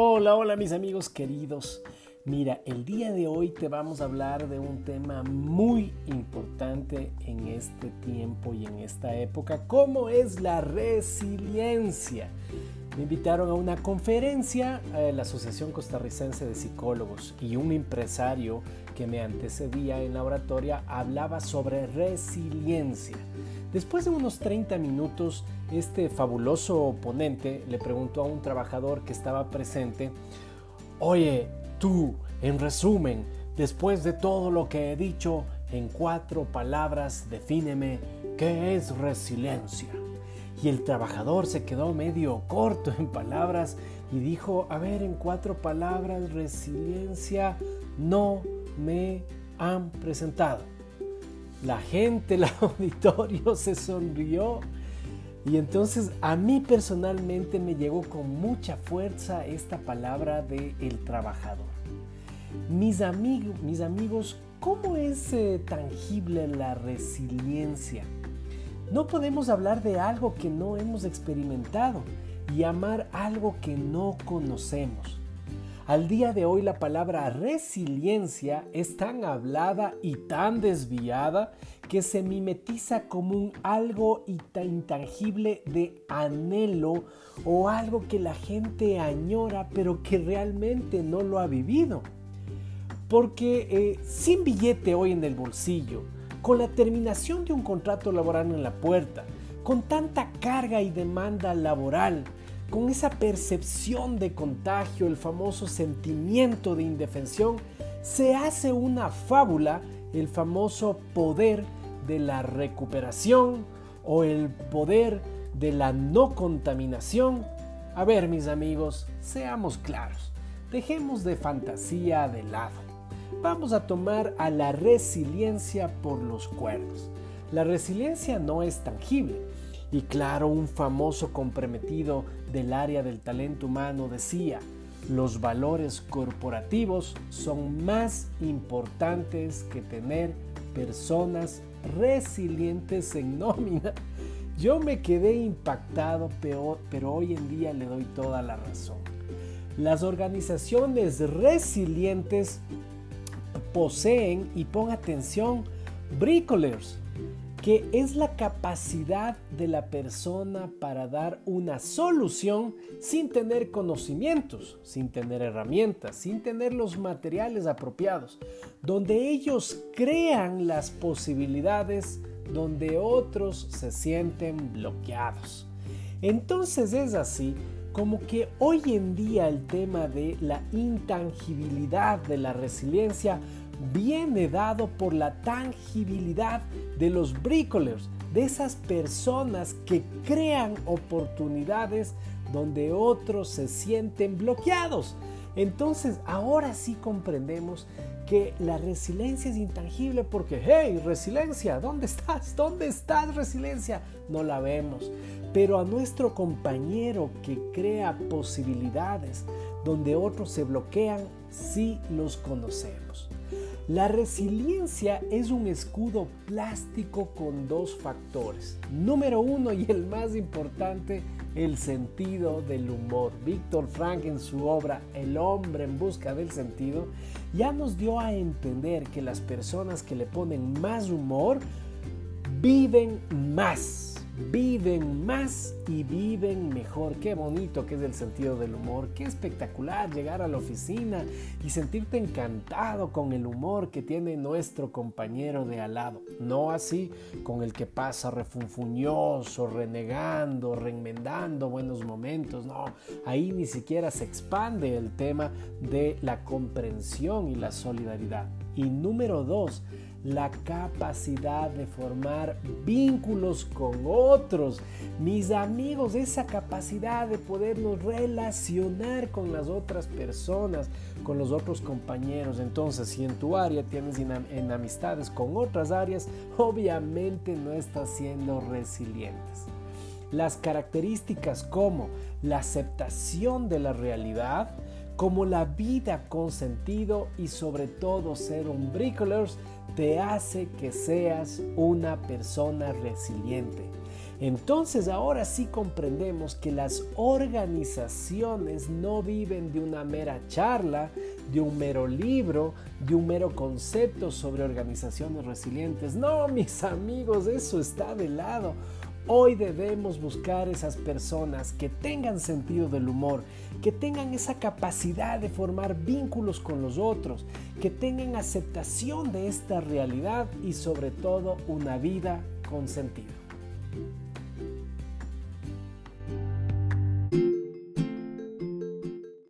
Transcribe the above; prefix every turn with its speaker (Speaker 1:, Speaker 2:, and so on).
Speaker 1: Hola, hola mis amigos queridos. Mira, el día de hoy te vamos a hablar de un tema muy importante en este tiempo y en esta época, como es la resiliencia. Me invitaron a una conferencia a la Asociación Costarricense de Psicólogos y un empresario que me antecedía en la oratoria hablaba sobre resiliencia. Después de unos 30 minutos, este fabuloso ponente le preguntó a un trabajador que estaba presente, oye, tú, en resumen, después de todo lo que he dicho, en cuatro palabras, defíneme qué es resiliencia. Y el trabajador se quedó medio corto en palabras y dijo, a ver, en cuatro palabras, resiliencia, no me han presentado. La gente, el auditorio se sonrió y entonces a mí personalmente me llegó con mucha fuerza esta palabra de el trabajador. Mis, amigos, mis amigos, ¿cómo es eh, tangible la resiliencia? No podemos hablar de algo que no hemos experimentado y amar algo que no conocemos. Al día de hoy la palabra resiliencia es tan hablada y tan desviada que se mimetiza como un algo intangible de anhelo o algo que la gente añora pero que realmente no lo ha vivido. Porque eh, sin billete hoy en el bolsillo, con la terminación de un contrato laboral en la puerta, con tanta carga y demanda laboral, con esa percepción de contagio, el famoso sentimiento de indefensión, se hace una fábula, el famoso poder de la recuperación o el poder de la no contaminación. A ver, mis amigos, seamos claros, dejemos de fantasía de lado. Vamos a tomar a la resiliencia por los cuernos. La resiliencia no es tangible, y claro, un famoso comprometido del área del talento humano decía, los valores corporativos son más importantes que tener personas resilientes en nómina. Yo me quedé impactado, pero hoy en día le doy toda la razón. Las organizaciones resilientes poseen, y pon atención, bricolers, que es la capacidad de la persona para dar una solución sin tener conocimientos, sin tener herramientas, sin tener los materiales apropiados, donde ellos crean las posibilidades donde otros se sienten bloqueados. Entonces es así como que hoy en día el tema de la intangibilidad de la resiliencia viene dado por la tangibilidad de los bricolers, de esas personas que crean oportunidades donde otros se sienten bloqueados. Entonces, ahora sí comprendemos que la resiliencia es intangible porque, hey, resiliencia, ¿dónde estás? ¿Dónde estás, resiliencia? No la vemos. Pero a nuestro compañero que crea posibilidades donde otros se bloquean, sí los conocemos. La resiliencia es un escudo plástico con dos factores. Número uno y el más importante, el sentido del humor. Víctor Frank en su obra El hombre en busca del sentido ya nos dio a entender que las personas que le ponen más humor viven más viven más y viven mejor. Qué bonito que es el sentido del humor. Qué espectacular llegar a la oficina y sentirte encantado con el humor que tiene nuestro compañero de al lado. No así con el que pasa refunfuñoso, renegando, reenmendando buenos momentos. No, ahí ni siquiera se expande el tema de la comprensión y la solidaridad. Y número dos, la capacidad de formar vínculos con otros. Mis amigos, esa capacidad de podernos relacionar con las otras personas, con los otros compañeros. Entonces, si en tu área tienes en amistades con otras áreas, obviamente no estás siendo resilientes. Las características como la aceptación de la realidad, como la vida con sentido y sobre todo ser un bricolers te hace que seas una persona resiliente. Entonces ahora sí comprendemos que las organizaciones no viven de una mera charla, de un mero libro, de un mero concepto sobre organizaciones resilientes. No, mis amigos, eso está de lado. Hoy debemos buscar esas personas que tengan sentido del humor, que tengan esa capacidad de formar vínculos con los otros, que tengan aceptación de esta realidad y sobre todo una vida con sentido.